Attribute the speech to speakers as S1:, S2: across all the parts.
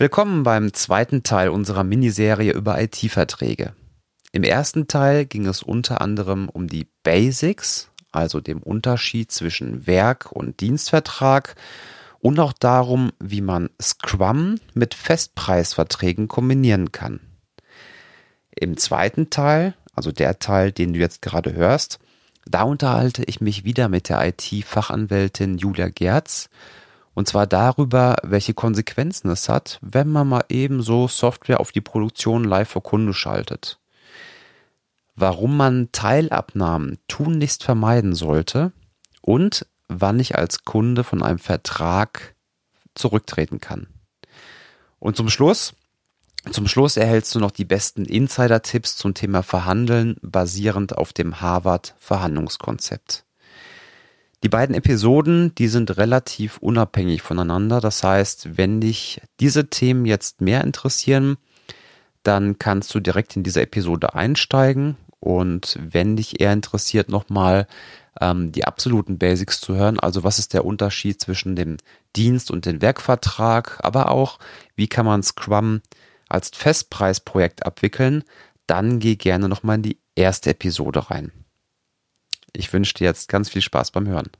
S1: Willkommen beim zweiten Teil unserer Miniserie über IT-Verträge. Im ersten Teil ging es unter anderem um die Basics, also dem Unterschied zwischen Werk- und Dienstvertrag und auch darum, wie man Scrum mit Festpreisverträgen kombinieren kann. Im zweiten Teil, also der Teil, den du jetzt gerade hörst, da unterhalte ich mich wieder mit der IT-Fachanwältin Julia Gerz und zwar darüber, welche Konsequenzen es hat, wenn man mal eben so Software auf die Produktion live vor Kunde schaltet. Warum man Teilabnahmen tunlichst vermeiden sollte und wann ich als Kunde von einem Vertrag zurücktreten kann. Und zum Schluss, zum Schluss erhältst du noch die besten Insider-Tipps zum Thema Verhandeln basierend auf dem Harvard Verhandlungskonzept. Die beiden Episoden, die sind relativ unabhängig voneinander. Das heißt, wenn dich diese Themen jetzt mehr interessieren, dann kannst du direkt in diese Episode einsteigen. Und wenn dich eher interessiert, nochmal ähm, die absoluten Basics zu hören, also was ist der Unterschied zwischen dem Dienst und dem Werkvertrag, aber auch, wie kann man Scrum als Festpreisprojekt abwickeln, dann geh gerne nochmal in die erste Episode rein. Ich wünsche dir jetzt ganz viel Spaß beim Hören.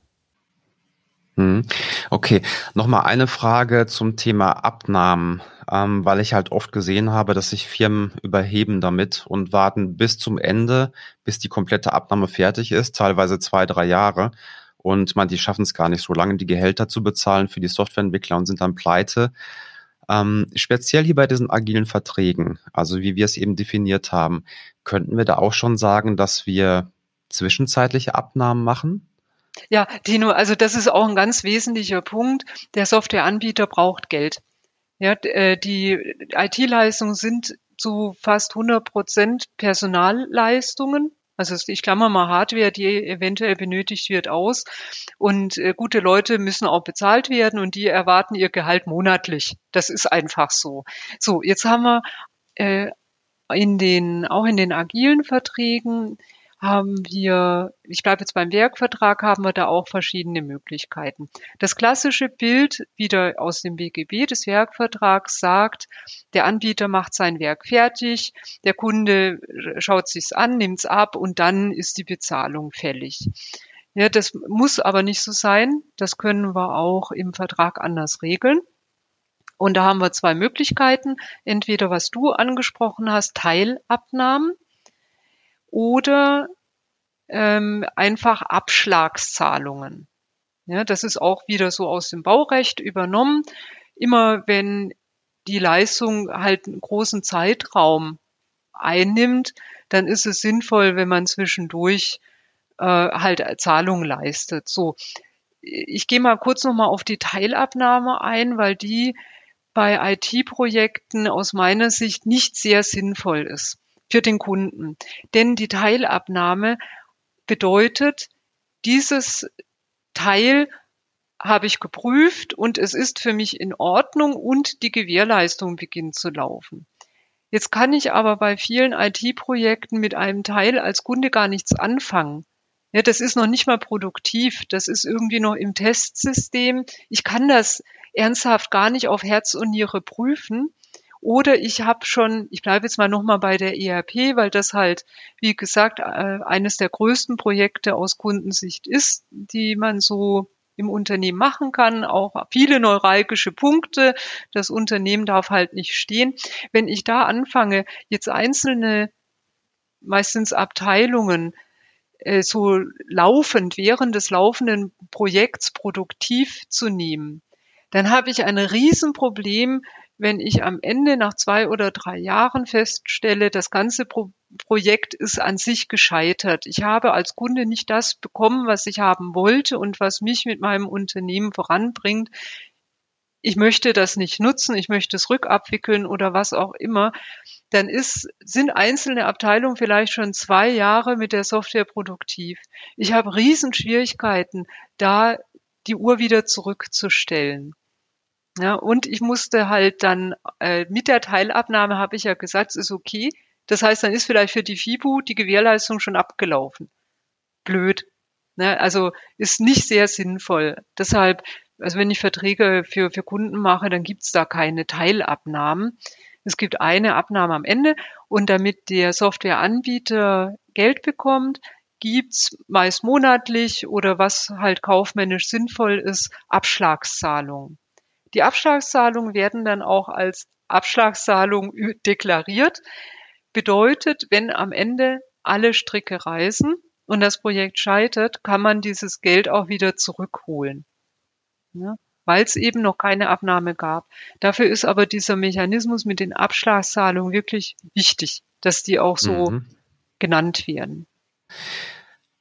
S1: Hm. Okay, nochmal eine Frage zum Thema Abnahmen, ähm, weil ich halt oft gesehen habe, dass sich Firmen überheben damit und warten bis zum Ende, bis die komplette Abnahme fertig ist, teilweise zwei, drei Jahre. Und man, die schaffen es gar nicht so lange, die Gehälter zu bezahlen für die Softwareentwickler und sind dann pleite. Ähm, speziell hier bei diesen agilen Verträgen, also wie wir es eben definiert haben, könnten wir da auch schon sagen, dass wir zwischenzeitliche Abnahmen machen?
S2: Ja, Tino, also das ist auch ein ganz wesentlicher Punkt. Der Softwareanbieter braucht Geld. Ja, äh, die IT-Leistungen sind zu fast 100 Prozent Personalleistungen. Also ich klammer mal Hardware, die eventuell benötigt wird, aus. Und äh, gute Leute müssen auch bezahlt werden und die erwarten ihr Gehalt monatlich. Das ist einfach so. So, jetzt haben wir äh, in den, auch in den agilen Verträgen haben wir, ich bleibe jetzt beim Werkvertrag, haben wir da auch verschiedene Möglichkeiten. Das klassische Bild wieder aus dem BGB des Werkvertrags sagt, der Anbieter macht sein Werk fertig, der Kunde schaut sich's an, nimmt's ab und dann ist die Bezahlung fällig. Ja, das muss aber nicht so sein. Das können wir auch im Vertrag anders regeln. Und da haben wir zwei Möglichkeiten. Entweder was du angesprochen hast, Teilabnahmen oder ähm, einfach Abschlagszahlungen. Ja, das ist auch wieder so aus dem Baurecht übernommen. Immer wenn die Leistung halt einen großen Zeitraum einnimmt, dann ist es sinnvoll, wenn man zwischendurch äh, halt Zahlungen leistet. So, ich gehe mal kurz nochmal auf die Teilabnahme ein, weil die bei IT-Projekten aus meiner Sicht nicht sehr sinnvoll ist für den Kunden. Denn die Teilabnahme bedeutet, dieses Teil habe ich geprüft und es ist für mich in Ordnung und die Gewährleistung beginnt zu laufen. Jetzt kann ich aber bei vielen IT-Projekten mit einem Teil als Kunde gar nichts anfangen. Ja, das ist noch nicht mal produktiv. Das ist irgendwie noch im Testsystem. Ich kann das ernsthaft gar nicht auf Herz und Niere prüfen. Oder ich habe schon, ich bleibe jetzt mal nochmal bei der ERP, weil das halt, wie gesagt, äh, eines der größten Projekte aus Kundensicht ist, die man so im Unternehmen machen kann, auch viele neuralgische Punkte. Das Unternehmen darf halt nicht stehen. Wenn ich da anfange, jetzt einzelne, meistens Abteilungen, äh, so laufend, während des laufenden Projekts produktiv zu nehmen, dann habe ich ein Riesenproblem wenn ich am Ende nach zwei oder drei Jahren feststelle, das ganze Pro Projekt ist an sich gescheitert. Ich habe als Kunde nicht das bekommen, was ich haben wollte und was mich mit meinem Unternehmen voranbringt. Ich möchte das nicht nutzen, ich möchte es rückabwickeln oder was auch immer, dann ist, sind einzelne Abteilungen vielleicht schon zwei Jahre mit der Software produktiv. Ich habe Riesenschwierigkeiten, da die Uhr wieder zurückzustellen. Ja, und ich musste halt dann äh, mit der Teilabnahme habe ich ja gesagt, es ist okay. Das heißt, dann ist vielleicht für die FIBU die Gewährleistung schon abgelaufen. Blöd. Ne? Also ist nicht sehr sinnvoll. Deshalb also wenn ich Verträge für, für Kunden mache, dann gibt's da keine Teilabnahmen. Es gibt eine Abnahme am Ende und damit der Softwareanbieter Geld bekommt, gibt's meist monatlich oder was halt kaufmännisch sinnvoll ist, Abschlagszahlungen. Die Abschlagszahlungen werden dann auch als Abschlagszahlung deklariert. Bedeutet, wenn am Ende alle Stricke reißen und das Projekt scheitert, kann man dieses Geld auch wieder zurückholen. Ja, weil es eben noch keine Abnahme gab. Dafür ist aber dieser Mechanismus mit den Abschlagszahlungen wirklich wichtig, dass die auch so mhm. genannt werden.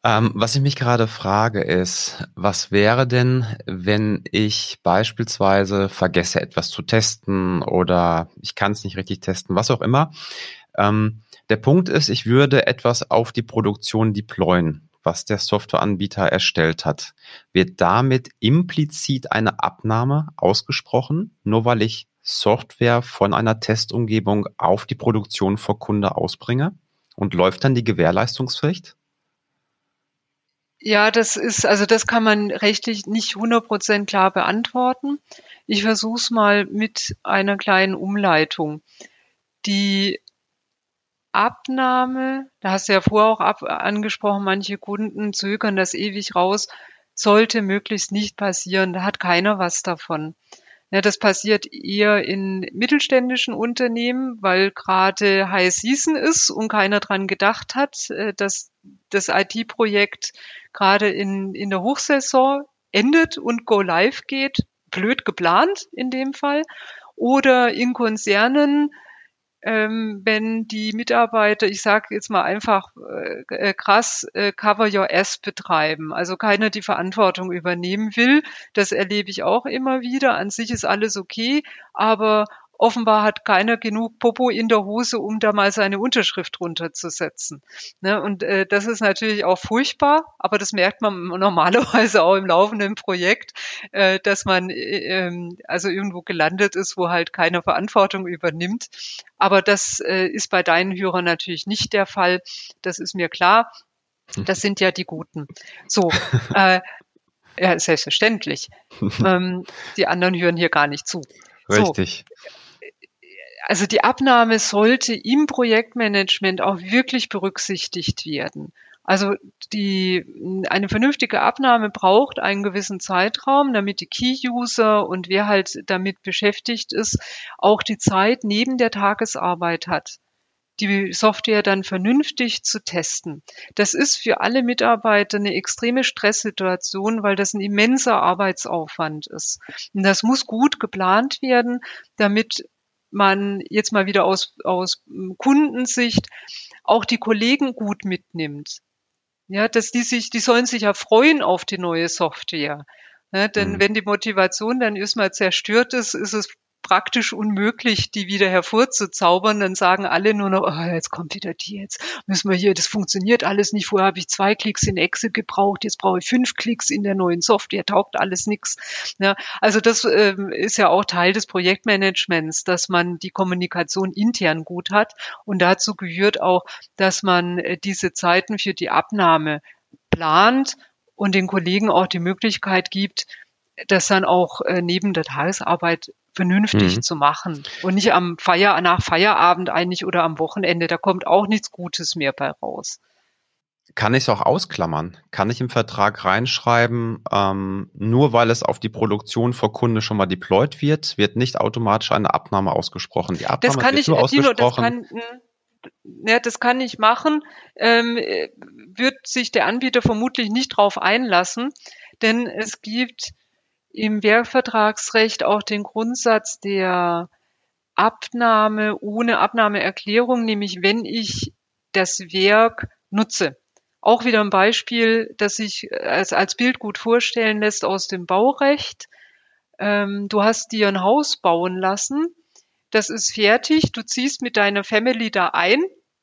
S1: Ähm, was ich mich gerade frage ist, was wäre denn, wenn ich beispielsweise vergesse, etwas zu testen oder ich kann es nicht richtig testen, was auch immer. Ähm, der Punkt ist, ich würde etwas auf die Produktion deployen, was der Softwareanbieter erstellt hat. Wird damit implizit eine Abnahme ausgesprochen, nur weil ich Software von einer Testumgebung auf die Produktion vor Kunde ausbringe? Und läuft dann die Gewährleistungspflicht?
S2: Ja, das ist, also das kann man rechtlich nicht 100% klar beantworten. Ich versuche es mal mit einer kleinen Umleitung. Die Abnahme, da hast du ja vorher auch ab, angesprochen, manche Kunden zögern das ewig raus, sollte möglichst nicht passieren. Da hat keiner was davon. Ja, das passiert eher in mittelständischen Unternehmen, weil gerade High Season ist und keiner dran gedacht hat, äh, dass das IT-Projekt gerade in, in der Hochsaison endet und Go Live geht. Blöd geplant in dem Fall. Oder in Konzernen, ähm, wenn die Mitarbeiter, ich sage jetzt mal einfach äh, äh, krass, äh, Cover Your Ass betreiben, also keiner die Verantwortung übernehmen will. Das erlebe ich auch immer wieder. An sich ist alles okay, aber offenbar hat keiner genug Popo in der Hose, um da mal seine Unterschrift runterzusetzen. Ne? Und äh, das ist natürlich auch furchtbar, aber das merkt man normalerweise auch im laufenden Projekt, äh, dass man äh, ähm, also irgendwo gelandet ist, wo halt keiner Verantwortung übernimmt. Aber das äh, ist bei deinen Hörern natürlich nicht der Fall. Das ist mir klar. Das sind ja die Guten. So, äh, ja, selbstverständlich. ähm, die anderen hören hier gar nicht zu.
S1: Richtig. So,
S2: also die Abnahme sollte im Projektmanagement auch wirklich berücksichtigt werden. Also die, eine vernünftige Abnahme braucht einen gewissen Zeitraum, damit die Key-User und wer halt damit beschäftigt ist, auch die Zeit neben der Tagesarbeit hat die Software dann vernünftig zu testen. Das ist für alle Mitarbeiter eine extreme Stresssituation, weil das ein immenser Arbeitsaufwand ist. Und das muss gut geplant werden, damit man jetzt mal wieder aus, aus Kundensicht auch die Kollegen gut mitnimmt. Ja, dass die sich, die sollen sich ja freuen auf die neue Software. Ja, denn mhm. wenn die Motivation dann erstmal zerstört ist, ist es praktisch unmöglich, die wieder hervorzuzaubern. Dann sagen alle nur noch, oh, jetzt kommt wieder die, jetzt müssen wir hier, das funktioniert alles nicht. Vorher habe ich zwei Klicks in Excel gebraucht, jetzt brauche ich fünf Klicks in der neuen Software, taugt alles nichts. Ja, also das ähm, ist ja auch Teil des Projektmanagements, dass man die Kommunikation intern gut hat. Und dazu gehört auch, dass man äh, diese Zeiten für die Abnahme plant und den Kollegen auch die Möglichkeit gibt, das dann auch äh, neben der Tagesarbeit vernünftig mhm. zu machen und nicht am Feier, nach Feierabend eigentlich oder am Wochenende. Da kommt auch nichts Gutes mehr bei raus.
S1: Kann ich es auch ausklammern? Kann ich im Vertrag reinschreiben, ähm, nur weil es auf die Produktion vor Kunde schon mal deployed wird, wird nicht automatisch eine Abnahme ausgesprochen.
S2: Die Abnahme das kann wird ich, nur Dino, das kann, ja, das kann ich machen. Ähm, wird sich der Anbieter vermutlich nicht drauf einlassen, denn es gibt im Werkvertragsrecht auch den Grundsatz der Abnahme ohne Abnahmeerklärung, nämlich wenn ich das Werk nutze. Auch wieder ein Beispiel, das sich als, als Bild gut vorstellen lässt aus dem Baurecht. Ähm, du hast dir ein Haus bauen lassen, das ist fertig, du ziehst mit deiner Family da ein,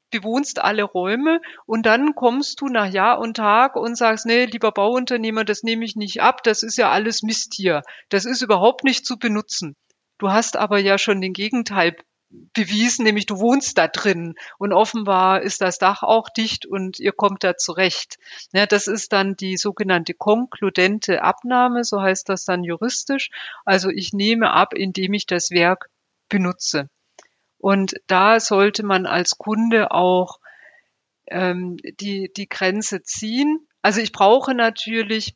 S2: bewohnst alle Räume und dann kommst du nach Jahr und Tag und sagst, nee, lieber Bauunternehmer, das nehme ich nicht ab, das ist ja alles Mist hier. Das ist überhaupt nicht zu benutzen. Du hast aber ja schon den Gegenteil bewiesen, nämlich du wohnst da drin und offenbar ist das Dach auch dicht und ihr kommt da zurecht. Ja, das ist dann die sogenannte konkludente Abnahme, so heißt das dann juristisch. Also ich nehme ab, indem ich das Werk benutze. Und da sollte man als Kunde auch ähm, die, die Grenze ziehen. Also ich brauche natürlich,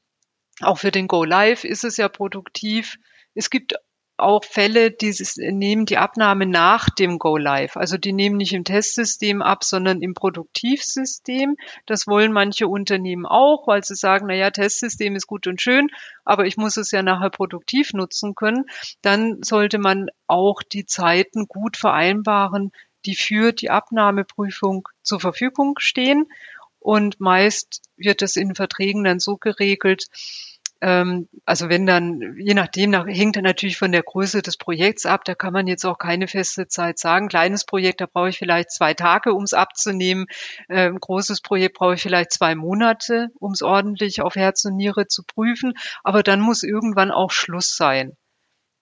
S2: auch für den Go Live ist es ja produktiv. Es gibt auch Fälle, die nehmen die Abnahme nach dem Go Live. Also die nehmen nicht im Testsystem ab, sondern im Produktivsystem. Das wollen manche Unternehmen auch, weil sie sagen, na ja, Testsystem ist gut und schön, aber ich muss es ja nachher produktiv nutzen können. Dann sollte man auch die Zeiten gut vereinbaren, die für die Abnahmeprüfung zur Verfügung stehen. Und meist wird es in Verträgen dann so geregelt, also wenn dann, je nachdem, nach, hängt dann natürlich von der Größe des Projekts ab, da kann man jetzt auch keine feste Zeit sagen. Kleines Projekt, da brauche ich vielleicht zwei Tage, um es abzunehmen. Ähm, großes Projekt brauche ich vielleicht zwei Monate, um es ordentlich auf Herz und Niere zu prüfen. Aber dann muss irgendwann auch Schluss sein.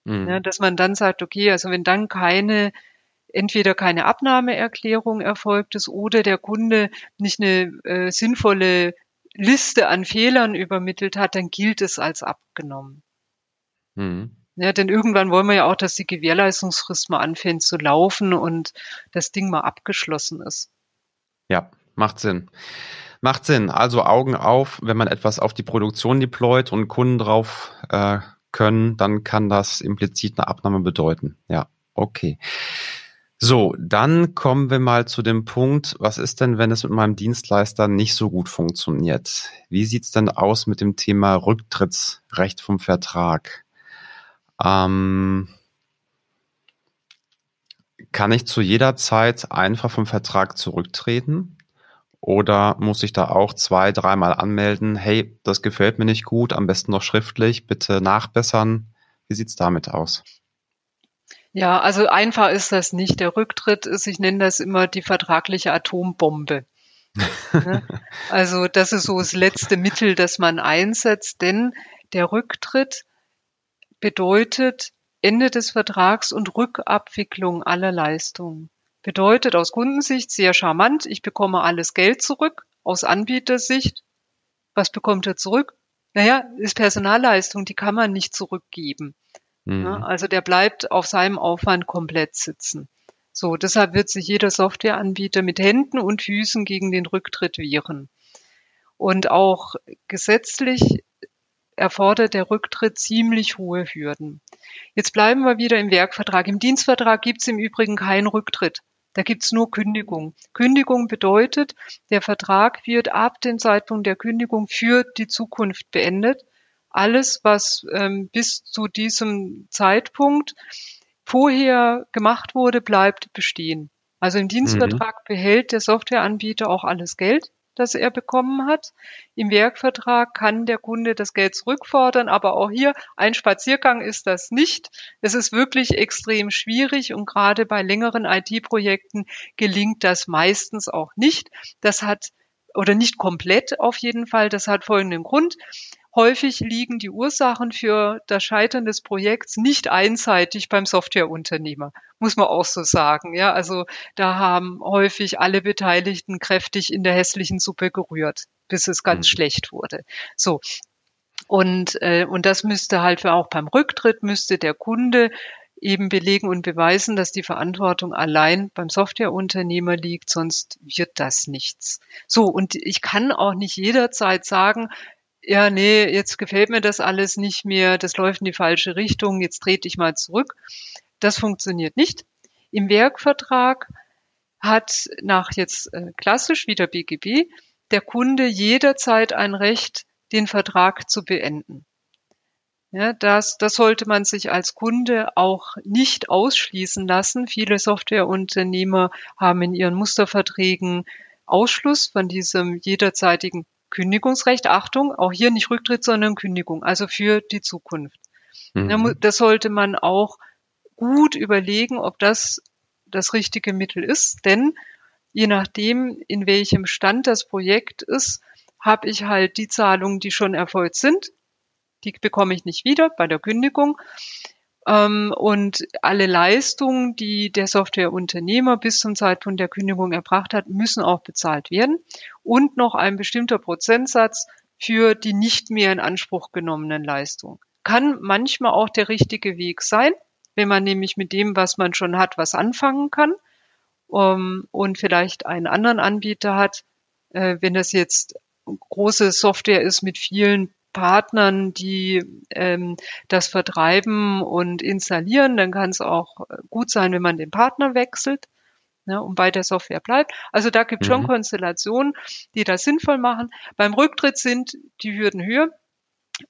S2: Mhm. Ja, dass man dann sagt, okay, also wenn dann keine entweder keine Abnahmeerklärung erfolgt ist oder der Kunde nicht eine äh, sinnvolle Liste an Fehlern übermittelt hat, dann gilt es als abgenommen. Mhm. Ja, denn irgendwann wollen wir ja auch, dass die Gewährleistungsfrist mal anfängt zu laufen und das Ding mal abgeschlossen ist.
S1: Ja, macht Sinn. Macht Sinn. Also Augen auf, wenn man etwas auf die Produktion deployt und Kunden drauf äh, können, dann kann das implizit eine Abnahme bedeuten. Ja, okay. So, dann kommen wir mal zu dem Punkt, was ist denn, wenn es mit meinem Dienstleister nicht so gut funktioniert? Wie sieht's denn aus mit dem Thema Rücktrittsrecht vom Vertrag? Ähm, kann ich zu jeder Zeit einfach vom Vertrag zurücktreten? Oder muss ich da auch zwei, dreimal anmelden, hey, das gefällt mir nicht gut, am besten noch schriftlich, bitte nachbessern? Wie sieht's damit aus?
S2: Ja, also einfach ist das nicht. Der Rücktritt ist, ich nenne das immer die vertragliche Atombombe. Ne? also das ist so das letzte Mittel, das man einsetzt, denn der Rücktritt bedeutet Ende des Vertrags und Rückabwicklung aller Leistungen. Bedeutet aus Kundensicht sehr charmant, ich bekomme alles Geld zurück. Aus Anbietersicht, was bekommt er zurück? Naja, ist Personalleistung, die kann man nicht zurückgeben. Mhm. Ja, also der bleibt auf seinem Aufwand komplett sitzen. So, deshalb wird sich jeder Softwareanbieter mit Händen und Füßen gegen den Rücktritt wehren. Und auch gesetzlich erfordert der Rücktritt ziemlich hohe Hürden. Jetzt bleiben wir wieder im Werkvertrag. Im Dienstvertrag gibt es im Übrigen keinen Rücktritt. Da gibt es nur Kündigung. Kündigung bedeutet, der Vertrag wird ab dem Zeitpunkt der Kündigung für die Zukunft beendet alles, was ähm, bis zu diesem Zeitpunkt vorher gemacht wurde, bleibt bestehen. Also im Dienstvertrag mhm. behält der Softwareanbieter auch alles Geld, das er bekommen hat. Im Werkvertrag kann der Kunde das Geld zurückfordern, aber auch hier ein Spaziergang ist das nicht. Es ist wirklich extrem schwierig und gerade bei längeren IT-Projekten gelingt das meistens auch nicht. Das hat oder nicht komplett auf jeden Fall. Das hat folgenden Grund. Häufig liegen die Ursachen für das Scheitern des Projekts nicht einseitig beim Softwareunternehmer, muss man auch so sagen. Ja, also da haben häufig alle Beteiligten kräftig in der hässlichen Suppe gerührt, bis es ganz mhm. schlecht wurde. So. Und, äh, und das müsste halt auch beim Rücktritt müsste der Kunde eben belegen und beweisen, dass die Verantwortung allein beim Softwareunternehmer liegt, sonst wird das nichts. So, und ich kann auch nicht jederzeit sagen, ja, nee, jetzt gefällt mir das alles nicht mehr, das läuft in die falsche Richtung, jetzt trete ich mal zurück. Das funktioniert nicht. Im Werkvertrag hat nach jetzt äh, klassisch wieder BGB der Kunde jederzeit ein Recht, den Vertrag zu beenden. Ja, das, das sollte man sich als Kunde auch nicht ausschließen lassen. Viele Softwareunternehmer haben in ihren Musterverträgen Ausschluss von diesem jederzeitigen Kündigungsrecht, Achtung, auch hier nicht Rücktritt, sondern Kündigung, also für die Zukunft. Mhm. Das sollte man auch gut überlegen, ob das das richtige Mittel ist, denn je nachdem, in welchem Stand das Projekt ist, habe ich halt die Zahlungen, die schon erfolgt sind, die bekomme ich nicht wieder bei der Kündigung. Ähm, und alle Leistungen, die der Softwareunternehmer bis zum Zeitpunkt der Kündigung erbracht hat, müssen auch bezahlt werden. Und noch ein bestimmter Prozentsatz für die nicht mehr in Anspruch genommenen Leistungen. Kann manchmal auch der richtige Weg sein, wenn man nämlich mit dem, was man schon hat, was anfangen kann ähm, und vielleicht einen anderen Anbieter hat, äh, wenn das jetzt große Software ist mit vielen Partnern, die ähm, das vertreiben und installieren, dann kann es auch gut sein, wenn man den Partner wechselt ne, und bei der Software bleibt. Also da gibt es mhm. schon Konstellationen, die das sinnvoll machen. Beim Rücktritt sind die Hürden höher.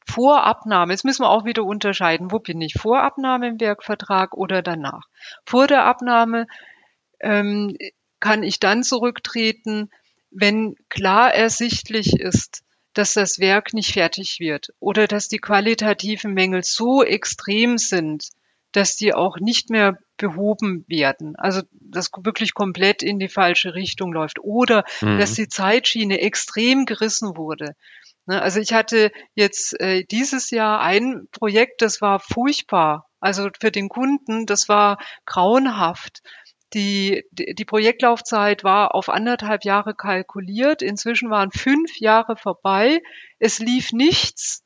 S2: Vorabnahme, jetzt müssen wir auch wieder unterscheiden, wo bin ich, Vorabnahme im Werkvertrag oder danach. Vor der Abnahme ähm, kann ich dann zurücktreten, wenn klar ersichtlich ist, dass das Werk nicht fertig wird oder dass die qualitativen Mängel so extrem sind, dass die auch nicht mehr behoben werden. Also das wirklich komplett in die falsche Richtung läuft oder mhm. dass die Zeitschiene extrem gerissen wurde. Ne, also ich hatte jetzt äh, dieses Jahr ein Projekt, das war furchtbar. Also für den Kunden, das war grauenhaft. Die, die Projektlaufzeit war auf anderthalb Jahre kalkuliert. Inzwischen waren fünf Jahre vorbei. Es lief nichts.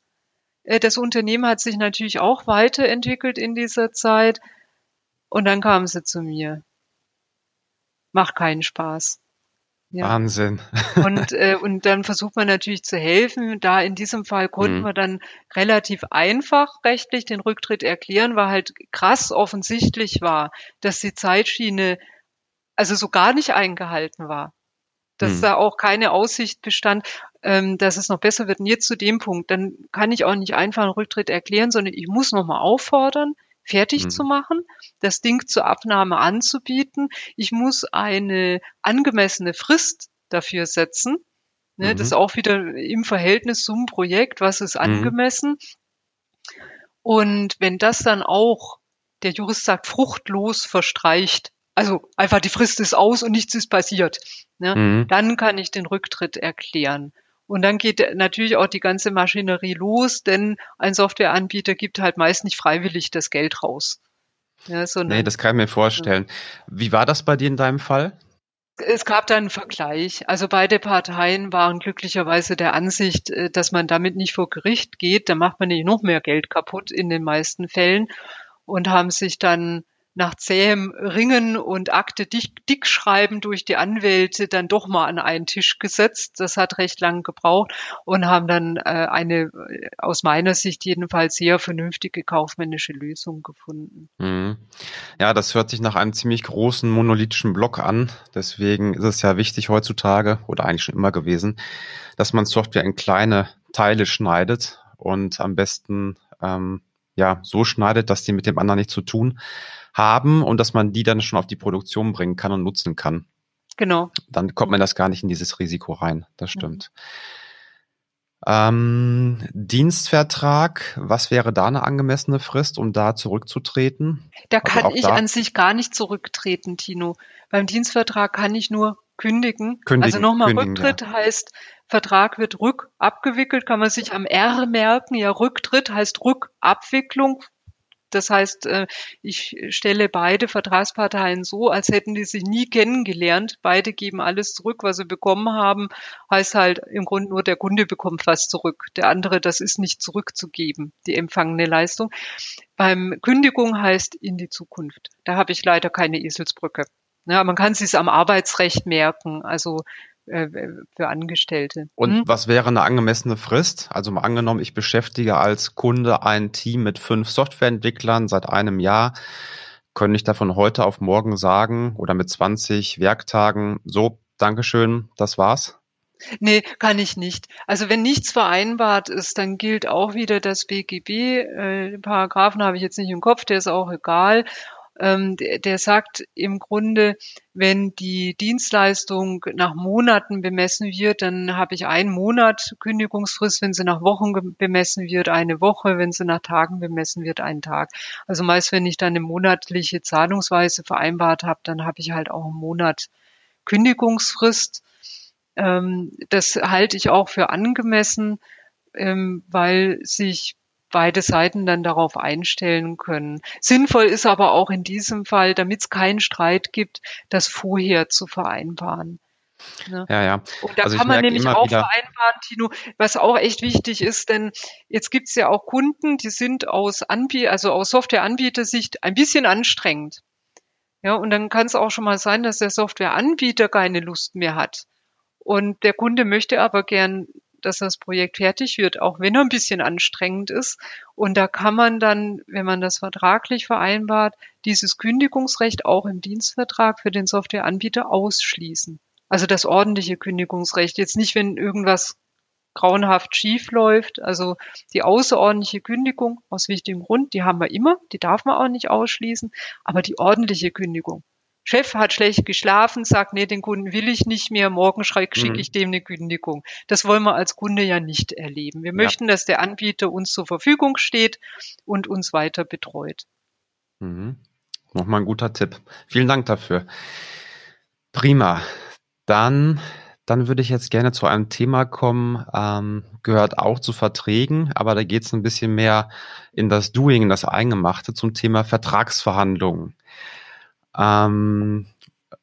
S2: Äh, das Unternehmen hat sich natürlich auch weiterentwickelt in dieser Zeit. Und dann kamen sie zu mir. Macht keinen Spaß.
S1: Ja. Wahnsinn.
S2: Und, äh, und dann versucht man natürlich zu helfen. Da in diesem Fall konnten mhm. wir dann relativ einfach rechtlich den Rücktritt erklären, weil halt krass offensichtlich war, dass die Zeitschiene also so gar nicht eingehalten war. Dass mhm. da auch keine Aussicht bestand, ähm, dass es noch besser wird. Und jetzt zu dem Punkt, dann kann ich auch nicht einfach einen Rücktritt erklären, sondern ich muss nochmal auffordern, fertig mhm. zu machen, das Ding zur Abnahme anzubieten. Ich muss eine angemessene Frist dafür setzen. Ne, mhm. Das ist auch wieder im Verhältnis zum Projekt, was ist mhm. angemessen. Und wenn das dann auch, der Jurist sagt, fruchtlos verstreicht, also einfach die Frist ist aus und nichts ist passiert, ne, mhm. dann kann ich den Rücktritt erklären. Und dann geht natürlich auch die ganze Maschinerie los, denn ein Softwareanbieter gibt halt meist nicht freiwillig das Geld raus.
S1: Ja, nee, das kann ich mir vorstellen. Ja. Wie war das bei dir in deinem Fall?
S2: Es gab da einen Vergleich. Also beide Parteien waren glücklicherweise der Ansicht, äh, dass man damit nicht vor Gericht geht. Da macht man nicht noch mehr Geld kaputt in den meisten Fällen und haben sich dann nach zähem Ringen und Akte dick, dick schreiben durch die Anwälte dann doch mal an einen Tisch gesetzt. Das hat recht lang gebraucht und haben dann äh, eine aus meiner Sicht jedenfalls sehr vernünftige kaufmännische Lösung gefunden.
S1: Mhm. Ja, das hört sich nach einem ziemlich großen monolithischen Block an. Deswegen ist es ja wichtig heutzutage oder eigentlich schon immer gewesen, dass man Software in kleine Teile schneidet und am besten ähm, ja so schneidet, dass die mit dem anderen nichts zu tun haben und dass man die dann schon auf die Produktion bringen kann und nutzen kann.
S2: Genau.
S1: Dann kommt man das gar nicht in dieses Risiko rein. Das mhm. stimmt. Mhm. Ähm, Dienstvertrag, was wäre da eine angemessene Frist, um da zurückzutreten?
S2: Da also kann ich da? an sich gar nicht zurücktreten, Tino. Beim Dienstvertrag kann ich nur kündigen. kündigen also nochmal Rücktritt ja. heißt, Vertrag wird rückabgewickelt, kann man sich am R merken. Ja, Rücktritt heißt Rückabwicklung das heißt, äh, ich stelle beide Vertragsparteien so, als hätten die sich nie kennengelernt. Beide geben alles zurück, was sie bekommen haben. Heißt halt im Grunde nur, der Kunde bekommt was zurück. Der andere, das ist nicht zurückzugeben, die empfangene Leistung. Beim Kündigung heißt in die Zukunft. Da habe ich leider keine Eselsbrücke. Ja, man kann sich am Arbeitsrecht merken. Also äh, für Angestellte.
S1: Und hm? was wäre eine angemessene Frist? Also mal angenommen, ich beschäftige als Kunde ein Team mit fünf Softwareentwicklern seit einem Jahr. Können ich davon heute auf morgen sagen oder mit 20 Werktagen, so, Dankeschön, das war's?
S2: Nee, kann ich nicht. Also wenn nichts vereinbart ist, dann gilt auch wieder das BGB. Äh, Paragraphen habe ich jetzt nicht im Kopf, der ist auch egal ähm, der, der sagt im Grunde, wenn die Dienstleistung nach Monaten bemessen wird, dann habe ich einen Monat Kündigungsfrist, wenn sie nach Wochen bemessen wird, eine Woche, wenn sie nach Tagen bemessen wird, einen Tag. Also meist, wenn ich dann eine monatliche Zahlungsweise vereinbart habe, dann habe ich halt auch einen Monat Kündigungsfrist. Ähm, das halte ich auch für angemessen, ähm, weil sich beide Seiten dann darauf einstellen können. Sinnvoll ist aber auch in diesem Fall, damit es keinen Streit gibt, das vorher zu vereinbaren.
S1: Ne? Ja, ja.
S2: Und da also kann man nämlich auch wieder... vereinbaren, Tino, was auch echt wichtig ist, denn jetzt gibt es ja auch Kunden, die sind aus Anbieter, also aus Softwareanbietersicht ein bisschen anstrengend. Ja, und dann kann es auch schon mal sein, dass der Softwareanbieter keine Lust mehr hat. Und der Kunde möchte aber gern, dass das Projekt fertig wird, auch wenn er ein bisschen anstrengend ist. Und da kann man dann, wenn man das vertraglich vereinbart, dieses Kündigungsrecht auch im Dienstvertrag für den Softwareanbieter ausschließen. Also das ordentliche Kündigungsrecht. Jetzt nicht, wenn irgendwas grauenhaft schief läuft. Also die außerordentliche Kündigung aus wichtigem Grund, die haben wir immer, die darf man auch nicht ausschließen, aber die ordentliche Kündigung. Chef hat schlecht geschlafen, sagt, nee, den Kunden will ich nicht mehr, morgen schicke mhm. ich dem eine Kündigung. Das wollen wir als Kunde ja nicht erleben. Wir ja. möchten, dass der Anbieter uns zur Verfügung steht und uns weiter betreut.
S1: Mhm. Nochmal ein guter Tipp. Vielen Dank dafür. Prima. Dann, dann würde ich jetzt gerne zu einem Thema kommen, ähm, gehört auch zu Verträgen, aber da geht es ein bisschen mehr in das Doing, in das Eingemachte zum Thema Vertragsverhandlungen. Ähm, äh,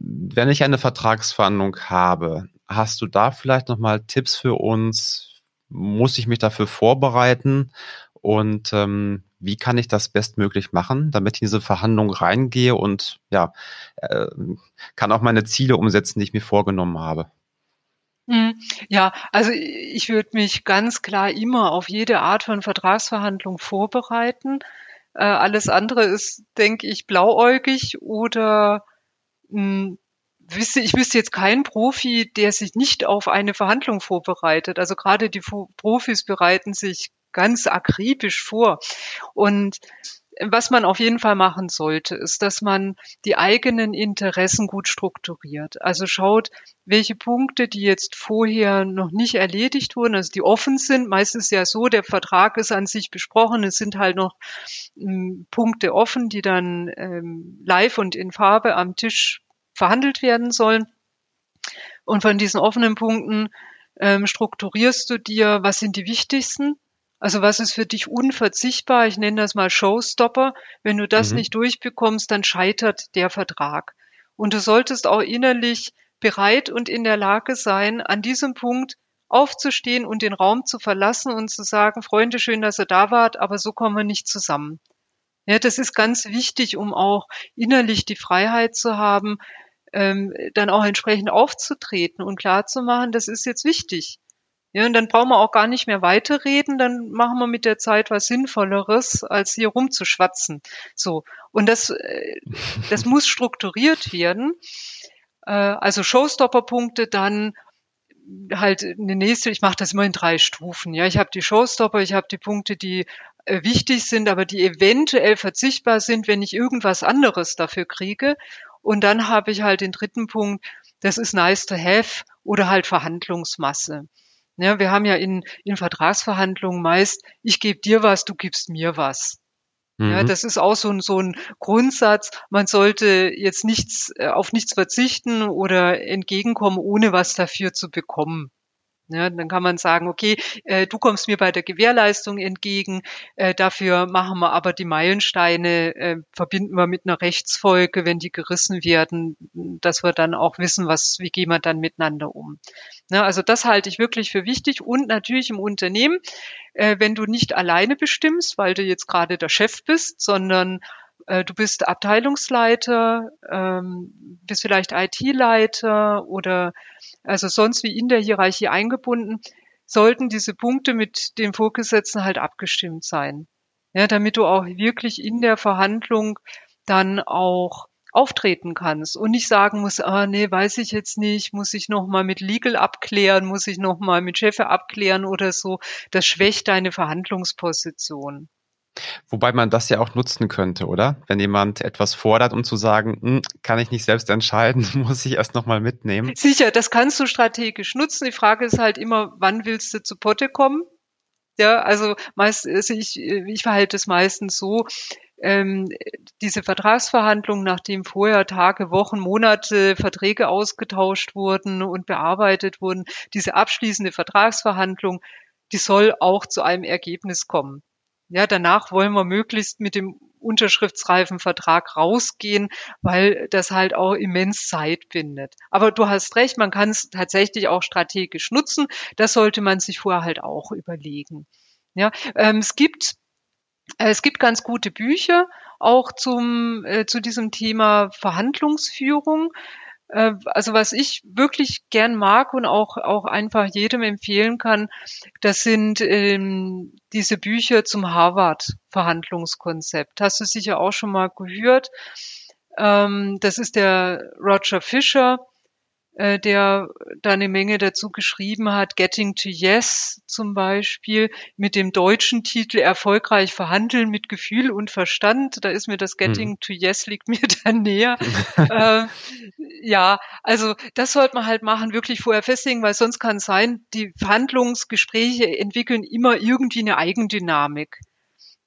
S1: wenn ich eine Vertragsverhandlung habe, hast du da vielleicht nochmal Tipps für uns? Muss ich mich dafür vorbereiten? Und ähm, wie kann ich das bestmöglich machen, damit ich in diese Verhandlung reingehe und ja, äh, kann auch meine Ziele umsetzen, die ich mir vorgenommen habe.
S2: Hm, ja, also ich würde mich ganz klar immer auf jede Art von Vertragsverhandlung vorbereiten. Äh, alles andere ist, denke ich, blauäugig oder mh, hm, wüsste, ich wüsste jetzt keinen Profi, der sich nicht auf eine Verhandlung vorbereitet. Also gerade die Profis bereiten sich ganz akribisch vor. Und was man auf jeden Fall machen sollte, ist, dass man die eigenen Interessen gut strukturiert. Also schaut, welche Punkte, die jetzt vorher noch nicht erledigt wurden, also die offen sind. Meistens ja so, der Vertrag ist an sich besprochen, es sind halt noch ähm, Punkte offen, die dann ähm, live und in Farbe am Tisch verhandelt werden sollen. Und von diesen offenen Punkten ähm, strukturierst du dir, was sind die wichtigsten also was ist für dich unverzichtbar? Ich nenne das mal Showstopper. Wenn du das mhm. nicht durchbekommst, dann scheitert der Vertrag. Und du solltest auch innerlich bereit und in der Lage sein, an diesem Punkt aufzustehen und den Raum zu verlassen und zu sagen, Freunde, schön, dass ihr da wart, aber so kommen wir nicht zusammen. Ja, das ist ganz wichtig, um auch innerlich die Freiheit zu haben, ähm, dann auch entsprechend aufzutreten und klarzumachen, das ist jetzt wichtig. Ja, und dann brauchen wir auch gar nicht mehr weiterreden, dann machen wir mit der Zeit was Sinnvolleres, als hier rumzuschwatzen. So. Und das, äh, das muss strukturiert werden. Äh, also Showstopper-Punkte, dann halt eine nächste, ich mache das immer in drei Stufen. Ja, ich habe die Showstopper, ich habe die Punkte, die äh, wichtig sind, aber die eventuell verzichtbar sind, wenn ich irgendwas anderes dafür kriege. Und dann habe ich halt den dritten Punkt, das ist nice to have oder halt Verhandlungsmasse. Ja, wir haben ja in, in Vertragsverhandlungen meist, ich gebe dir was, du gibst mir was. Mhm. Ja, das ist auch so ein, so ein Grundsatz. Man sollte jetzt nichts, äh, auf nichts verzichten oder entgegenkommen, ohne was dafür zu bekommen. Ja, dann kann man sagen, okay, äh, du kommst mir bei der Gewährleistung entgegen, äh, dafür machen wir aber die Meilensteine, äh, verbinden wir mit einer Rechtsfolge, wenn die gerissen werden, dass wir dann auch wissen, was, wie gehen wir dann miteinander um. Ja, also das halte ich wirklich für wichtig und natürlich im Unternehmen, äh, wenn du nicht alleine bestimmst, weil du jetzt gerade der Chef bist, sondern äh, du bist Abteilungsleiter, ähm, bist vielleicht IT-Leiter oder also sonst wie in der Hierarchie eingebunden, sollten diese Punkte mit dem Vorgesetzten halt abgestimmt sein. Ja, damit du auch wirklich in der Verhandlung dann auch auftreten kannst und nicht sagen musst, ah nee, weiß ich jetzt nicht, muss ich noch mal mit Legal abklären, muss ich noch mal mit Chefe abklären oder so. Das schwächt deine Verhandlungsposition.
S1: Wobei man das ja auch nutzen könnte, oder? Wenn jemand etwas fordert, um zu sagen, hm, kann ich nicht selbst entscheiden, muss ich erst nochmal mitnehmen.
S2: Sicher, das kannst du strategisch nutzen. Die Frage ist halt immer, wann willst du zu Potte kommen? Ja, also meist, also ich, ich verhalte es meistens so, ähm, diese Vertragsverhandlungen, nachdem vorher Tage, Wochen, Monate Verträge ausgetauscht wurden und bearbeitet wurden, diese abschließende Vertragsverhandlung, die soll auch zu einem Ergebnis kommen. Ja, danach wollen wir möglichst mit dem unterschriftsreifen Vertrag rausgehen, weil das halt auch immens Zeit bindet. Aber du hast recht, man kann es tatsächlich auch strategisch nutzen. Das sollte man sich vorher halt auch überlegen. Ja, ähm, es gibt äh, es gibt ganz gute Bücher auch zum äh, zu diesem Thema Verhandlungsführung. Äh, also was ich wirklich gern mag und auch, auch einfach jedem empfehlen kann, das sind ähm, diese Bücher zum Harvard-Verhandlungskonzept. Hast du sicher auch schon mal gehört. Ähm, das ist der Roger Fisher äh, der da eine Menge dazu geschrieben hat. Getting to Yes zum Beispiel mit dem deutschen Titel Erfolgreich verhandeln mit Gefühl und Verstand. Da ist mir das Getting hm. to Yes liegt mir da näher. äh, ja, also das sollte man halt machen, wirklich vorher festlegen, weil sonst kann es sein, die Verhandlungsgespräche entwickeln immer irgendwie eine Eigendynamik.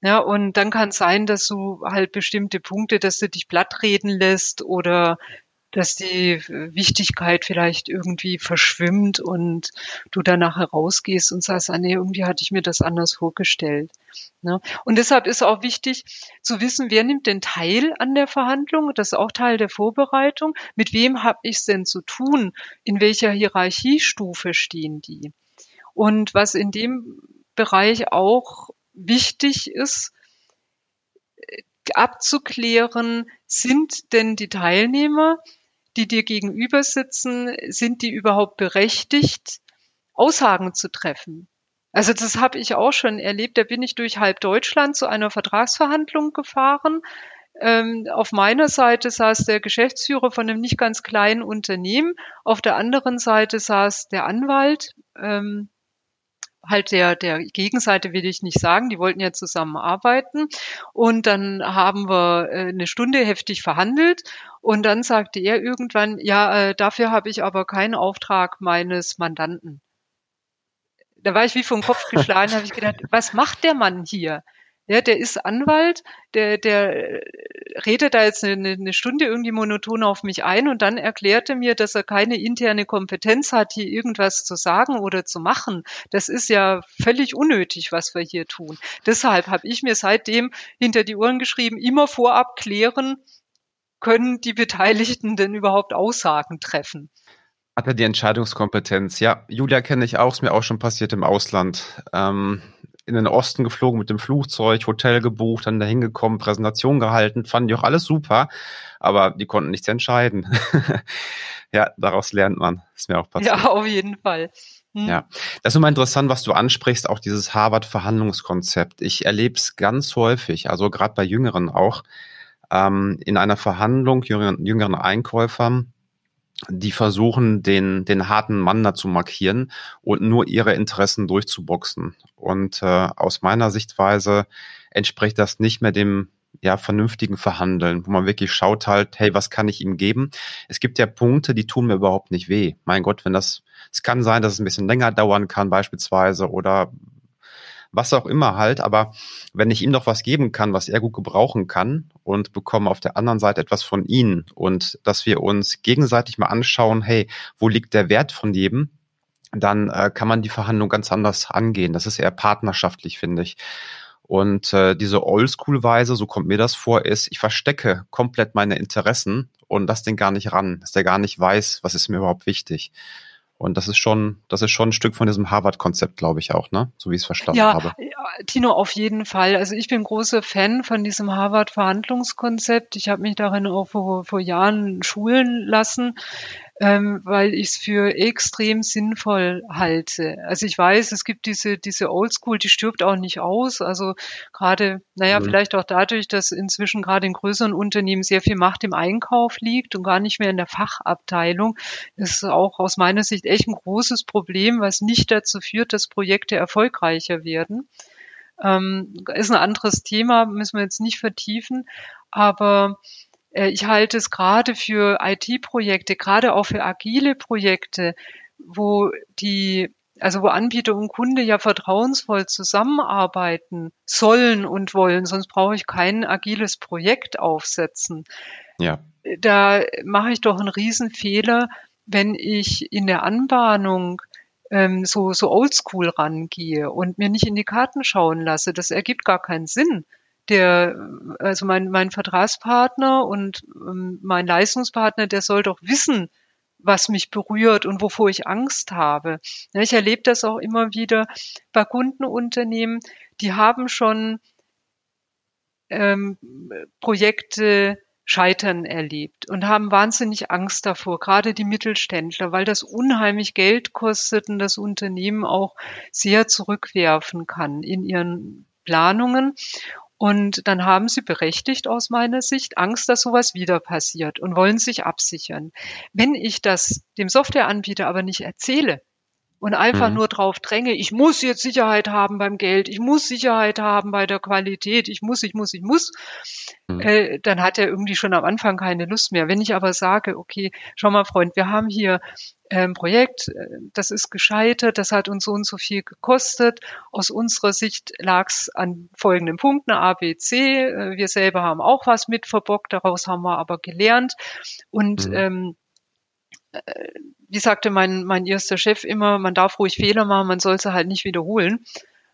S2: Ja, und dann kann es sein, dass du halt bestimmte Punkte, dass du dich blattreden lässt oder dass die Wichtigkeit vielleicht irgendwie verschwimmt und du danach herausgehst und sagst, ah, nee, irgendwie hatte ich mir das anders vorgestellt. Ne? Und deshalb ist auch wichtig zu wissen, wer nimmt denn teil an der Verhandlung? Das ist auch Teil der Vorbereitung. Mit wem habe ich es denn zu tun? In welcher Hierarchiestufe stehen die? Und was in dem Bereich auch wichtig ist, abzuklären, sind denn die Teilnehmer die dir gegenüber sitzen, sind die überhaupt berechtigt, Aussagen zu treffen? Also das habe ich auch schon erlebt. Da bin ich durch halb Deutschland zu einer Vertragsverhandlung gefahren. Ähm, auf meiner Seite saß der Geschäftsführer von einem nicht ganz kleinen Unternehmen. Auf der anderen Seite saß der Anwalt. Ähm, halt der, der Gegenseite will ich nicht sagen, die wollten ja zusammenarbeiten. Und dann haben wir äh, eine Stunde heftig verhandelt und dann sagte er irgendwann, ja, äh, dafür habe ich aber keinen Auftrag meines Mandanten. Da war ich wie vom Kopf geschlagen, habe ich gedacht, was macht der Mann hier? Ja, der ist Anwalt, der, der redet da jetzt eine, eine Stunde irgendwie monoton auf mich ein und dann erklärte mir, dass er keine interne Kompetenz hat, hier irgendwas zu sagen oder zu machen. Das ist ja völlig unnötig, was wir hier tun. Deshalb habe ich mir seitdem hinter die Ohren geschrieben, immer vorab klären, können die Beteiligten denn überhaupt Aussagen treffen?
S1: Hat er die Entscheidungskompetenz? Ja, Julia kenne ich auch, ist mir auch schon passiert im Ausland. Ähm, in den Osten geflogen mit dem Flugzeug, Hotel gebucht, dann dahin gekommen, Präsentation gehalten, fanden die auch alles super, aber die konnten nichts entscheiden. ja, daraus lernt man. Ist mir auch passiert.
S2: Ja, auf jeden Fall.
S1: Hm. Ja, das ist immer interessant, was du ansprichst, auch dieses Harvard-Verhandlungskonzept. Ich erlebe es ganz häufig, also gerade bei Jüngeren auch, ähm, in einer Verhandlung, jüngeren, jüngeren Einkäufern, die versuchen, den, den harten Mann da zu markieren und nur ihre Interessen durchzuboxen. Und äh, aus meiner Sichtweise entspricht das nicht mehr dem ja, vernünftigen Verhandeln, wo man wirklich schaut halt, hey, was kann ich ihm geben? Es gibt ja Punkte, die tun mir überhaupt nicht weh. Mein Gott, wenn das, es kann sein, dass es ein bisschen länger dauern kann beispielsweise oder was auch immer halt. Aber wenn ich ihm noch was geben kann, was er gut gebrauchen kann und bekomme auf der anderen Seite etwas von ihm und dass wir uns gegenseitig mal anschauen, hey, wo liegt der Wert von jedem? Dann äh, kann man die Verhandlung ganz anders angehen. Das ist eher partnerschaftlich, finde ich. Und äh, diese Oldschool-Weise, so kommt mir das vor, ist, ich verstecke komplett meine Interessen und lass den gar nicht ran, dass der gar nicht weiß, was ist mir überhaupt wichtig. Und das ist schon, das ist schon ein Stück von diesem Harvard-Konzept, glaube ich auch, ne? So wie ich es verstanden
S2: ja,
S1: habe.
S2: Ja, Tino, auf jeden Fall. Also ich bin großer Fan von diesem Harvard-Verhandlungskonzept. Ich habe mich darin auch vor, vor Jahren schulen lassen ähm, weil ich es für extrem sinnvoll halte. Also ich weiß, es gibt diese, diese Oldschool, die stirbt auch nicht aus. Also gerade, naja, mhm. vielleicht auch dadurch, dass inzwischen gerade in größeren Unternehmen sehr viel Macht im Einkauf liegt und gar nicht mehr in der Fachabteilung, ist auch aus meiner Sicht echt ein großes Problem, was nicht dazu führt, dass Projekte erfolgreicher werden. Ähm, ist ein anderes Thema, müssen wir jetzt nicht vertiefen, aber ich halte es gerade für IT-Projekte, gerade auch für agile Projekte, wo die also wo Anbieter und Kunde ja vertrauensvoll zusammenarbeiten sollen und wollen, sonst brauche ich kein agiles Projekt aufsetzen. Ja. Da mache ich doch einen Riesenfehler, wenn ich in der Anbahnung ähm, so, so oldschool rangehe und mir nicht in die Karten schauen lasse. Das ergibt gar keinen Sinn. Der, also mein, mein Vertragspartner und ähm, mein Leistungspartner, der soll doch wissen, was mich berührt und wovor ich Angst habe. Ich erlebe das auch immer wieder bei Kundenunternehmen, die haben schon ähm, Projekte Scheitern erlebt und haben wahnsinnig Angst davor, gerade die Mittelständler, weil das unheimlich Geld kostet und das Unternehmen auch sehr zurückwerfen kann in ihren Planungen. Und dann haben sie berechtigt aus meiner Sicht Angst, dass sowas wieder passiert und wollen sich absichern. Wenn ich das dem Softwareanbieter aber nicht erzähle, und einfach mhm. nur drauf dränge, ich muss jetzt Sicherheit haben beim Geld, ich muss Sicherheit haben bei der Qualität, ich muss, ich muss, ich muss, mhm. äh, dann hat er irgendwie schon am Anfang keine Lust mehr. Wenn ich aber sage, okay, schau mal, Freund, wir haben hier ein ähm, Projekt, äh, das ist gescheitert, das hat uns so und so viel gekostet. Aus unserer Sicht lag es an folgenden Punkten, A, B, C. Äh, wir selber haben auch was mit verbockt, daraus haben wir aber gelernt. Und mhm. ähm, wie sagte mein, mein erster Chef immer, man darf ruhig Fehler machen, man soll sie halt nicht wiederholen.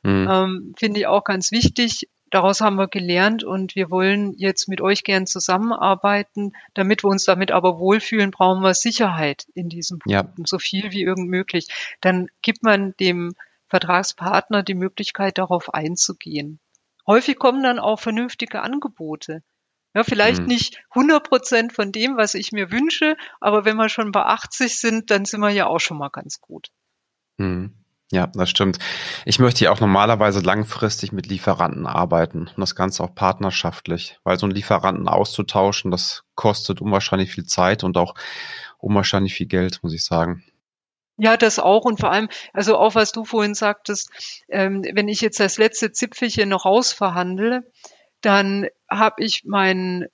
S2: Mhm. Ähm, Finde ich auch ganz wichtig. Daraus haben wir gelernt und wir wollen jetzt mit euch gern zusammenarbeiten. Damit wir uns damit aber wohlfühlen, brauchen wir Sicherheit in diesem Punkt, ja. so viel wie irgend möglich. Dann gibt man dem Vertragspartner die Möglichkeit, darauf einzugehen. Häufig kommen dann auch vernünftige Angebote. Ja, vielleicht mhm. nicht 100 Prozent von dem, was ich mir wünsche, aber wenn wir schon bei 80 sind, dann sind wir ja auch schon mal ganz gut.
S1: Mhm. Ja, das stimmt. Ich möchte ja auch normalerweise langfristig mit Lieferanten arbeiten und das Ganze auch partnerschaftlich, weil so einen Lieferanten auszutauschen, das kostet unwahrscheinlich viel Zeit und auch unwahrscheinlich viel Geld, muss ich sagen.
S2: Ja, das auch und vor allem, also auch was du vorhin sagtest, ähm, wenn ich jetzt das letzte Zipfelchen noch rausverhandle, dann habe ich meinen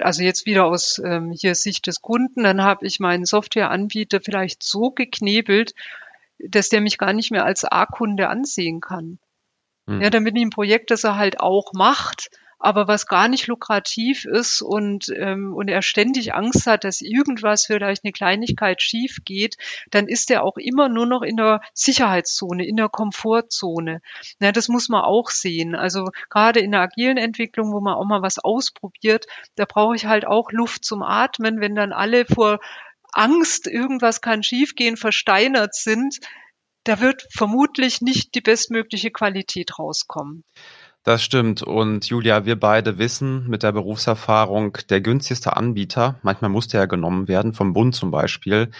S2: also jetzt wieder aus ähm, hier Sicht des Kunden, dann habe ich meinen Softwareanbieter vielleicht so geknebelt, dass der mich gar nicht mehr als A-Kunde ansehen kann. Hm. Ja, damit ich ein Projekt, das er halt auch macht, aber was gar nicht lukrativ ist und, ähm, und er ständig Angst hat, dass irgendwas vielleicht eine Kleinigkeit schief geht, dann ist er auch immer nur noch in der Sicherheitszone, in der Komfortzone. Ja, das muss man auch sehen. Also gerade in der agilen Entwicklung, wo man auch mal was ausprobiert, da brauche ich halt auch Luft zum Atmen, wenn dann alle vor Angst, irgendwas kann schiefgehen, versteinert sind, da wird vermutlich nicht die bestmögliche Qualität rauskommen.
S1: Das stimmt. Und Julia, wir beide wissen mit der Berufserfahrung, der günstigste Anbieter, manchmal muss der ja genommen werden, vom Bund zum Beispiel,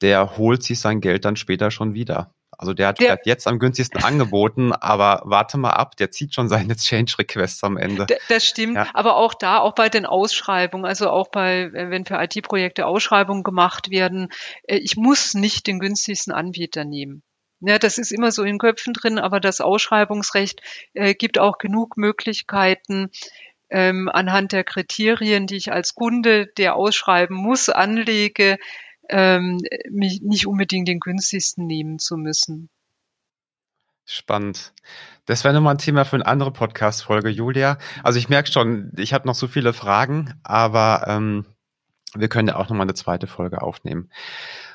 S1: der holt sich sein Geld dann später schon wieder. Also der hat der, jetzt am günstigsten angeboten, aber warte mal ab, der zieht schon seine Change Requests am Ende.
S2: Das stimmt, ja. aber auch da, auch bei den Ausschreibungen, also auch bei, wenn für IT-Projekte Ausschreibungen gemacht werden, äh, ich muss nicht den günstigsten Anbieter nehmen. Ja, das ist immer so in Köpfen drin, aber das Ausschreibungsrecht äh, gibt auch genug Möglichkeiten, ähm, anhand der Kriterien, die ich als Kunde, der ausschreiben muss, anlege, ähm, mich nicht unbedingt den günstigsten nehmen zu müssen.
S1: Spannend. Das wäre nochmal ein Thema für eine andere Podcast-Folge, Julia. Also ich merke schon, ich habe noch so viele Fragen, aber ähm, wir können ja auch nochmal eine zweite Folge aufnehmen.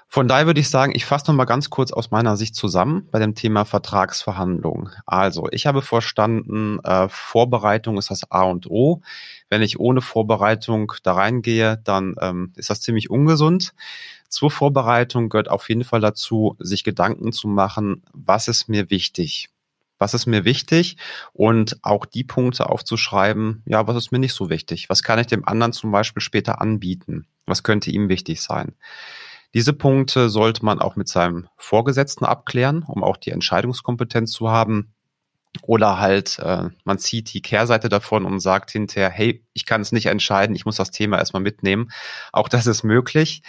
S1: Von daher würde ich sagen, ich fasse nochmal ganz kurz aus meiner Sicht zusammen bei dem Thema Vertragsverhandlungen. Also, ich habe verstanden, äh, Vorbereitung ist das A und O. Wenn ich ohne Vorbereitung da reingehe, dann ähm, ist das ziemlich ungesund. Zur Vorbereitung gehört auf jeden Fall dazu, sich Gedanken zu machen, was ist mir wichtig? Was ist mir wichtig? Und auch die Punkte aufzuschreiben, ja, was ist mir nicht so wichtig? Was kann ich dem anderen zum Beispiel später anbieten? Was könnte ihm wichtig sein? Diese Punkte sollte man auch mit seinem Vorgesetzten abklären, um auch die Entscheidungskompetenz zu haben. Oder halt, äh, man zieht die Kehrseite davon und sagt hinterher, hey, ich kann es nicht entscheiden, ich muss das Thema erstmal mitnehmen. Auch das ist möglich.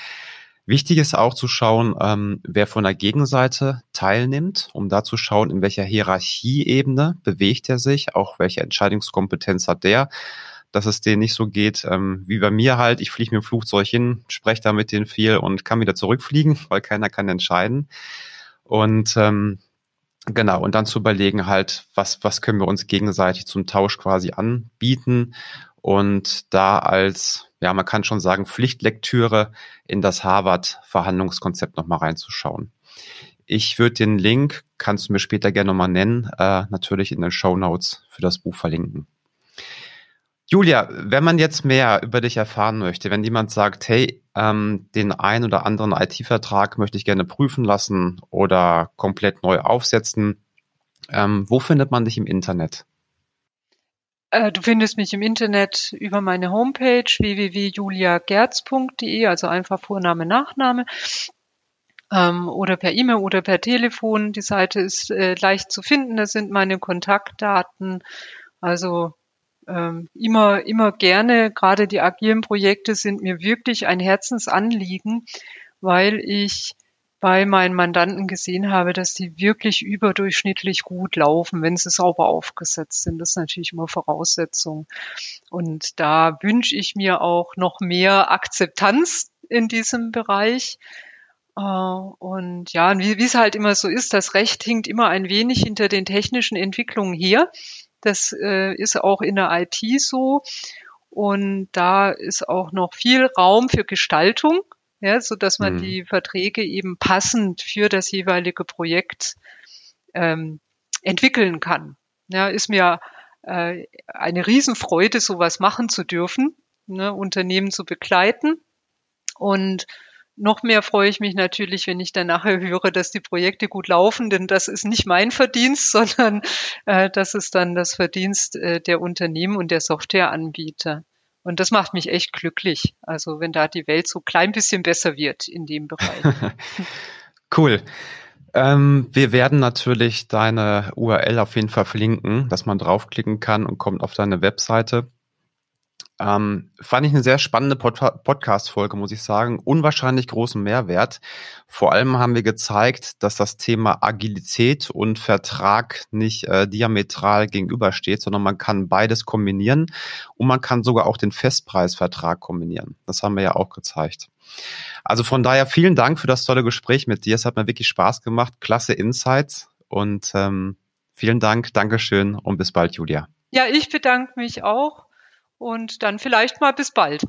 S1: Wichtig ist auch zu schauen, ähm, wer von der Gegenseite teilnimmt, um da zu schauen, in welcher Hierarchieebene bewegt er sich, auch welche Entscheidungskompetenz hat der dass es denen nicht so geht ähm, wie bei mir halt. Ich fliege mit dem Flugzeug hin, spreche da mit denen viel und kann wieder zurückfliegen, weil keiner kann entscheiden. Und ähm, genau, und dann zu überlegen halt, was, was können wir uns gegenseitig zum Tausch quasi anbieten und da als, ja, man kann schon sagen, Pflichtlektüre in das Harvard-Verhandlungskonzept nochmal reinzuschauen. ich würde den Link, kannst du mir später gerne nochmal nennen, äh, natürlich in den Show Notes für das Buch verlinken. Julia, wenn man jetzt mehr über dich erfahren möchte, wenn jemand sagt, hey, ähm, den ein oder anderen IT-Vertrag möchte ich gerne prüfen lassen oder komplett neu aufsetzen, ähm, wo findet man dich im Internet?
S2: Äh, du findest mich im Internet über meine Homepage www.juliagerz.de, also einfach Vorname, Nachname. Ähm, oder per E-Mail oder per Telefon. Die Seite ist äh, leicht zu finden. Das sind meine Kontaktdaten. Also ähm, immer, immer gerne. Gerade die agilen Projekte sind mir wirklich ein Herzensanliegen, weil ich bei meinen Mandanten gesehen habe, dass die wirklich überdurchschnittlich gut laufen, wenn sie sauber aufgesetzt sind. Das ist natürlich immer Voraussetzung. Und da wünsche ich mir auch noch mehr Akzeptanz in diesem Bereich. Äh, und ja, wie, wie es halt immer so ist, das Recht hinkt immer ein wenig hinter den technischen Entwicklungen her. Das äh, ist auch in der IT so. Und da ist auch noch viel Raum für Gestaltung, ja, so dass man mhm. die Verträge eben passend für das jeweilige Projekt ähm, entwickeln kann. Ja, ist mir äh, eine Riesenfreude, sowas machen zu dürfen, ne, Unternehmen zu begleiten. Und noch mehr freue ich mich natürlich, wenn ich dann nachher höre, dass die Projekte gut laufen, denn das ist nicht mein Verdienst, sondern äh, das ist dann das Verdienst äh, der Unternehmen und der Softwareanbieter. Und das macht mich echt glücklich. Also wenn da die Welt so klein bisschen besser wird in dem Bereich.
S1: cool. Ähm, wir werden natürlich deine URL auf jeden Fall verlinken, dass man draufklicken kann und kommt auf deine Webseite. Ähm, fand ich eine sehr spannende Pod Podcast-Folge, muss ich sagen. Unwahrscheinlich großen Mehrwert. Vor allem haben wir gezeigt, dass das Thema Agilität und Vertrag nicht äh, diametral gegenübersteht, sondern man kann beides kombinieren und man kann sogar auch den Festpreisvertrag kombinieren. Das haben wir ja auch gezeigt. Also von daher vielen Dank für das tolle Gespräch mit dir. Es hat mir wirklich Spaß gemacht. Klasse Insights und ähm, vielen Dank, Dankeschön und bis bald, Julia.
S2: Ja, ich bedanke mich auch und dann vielleicht mal bis bald.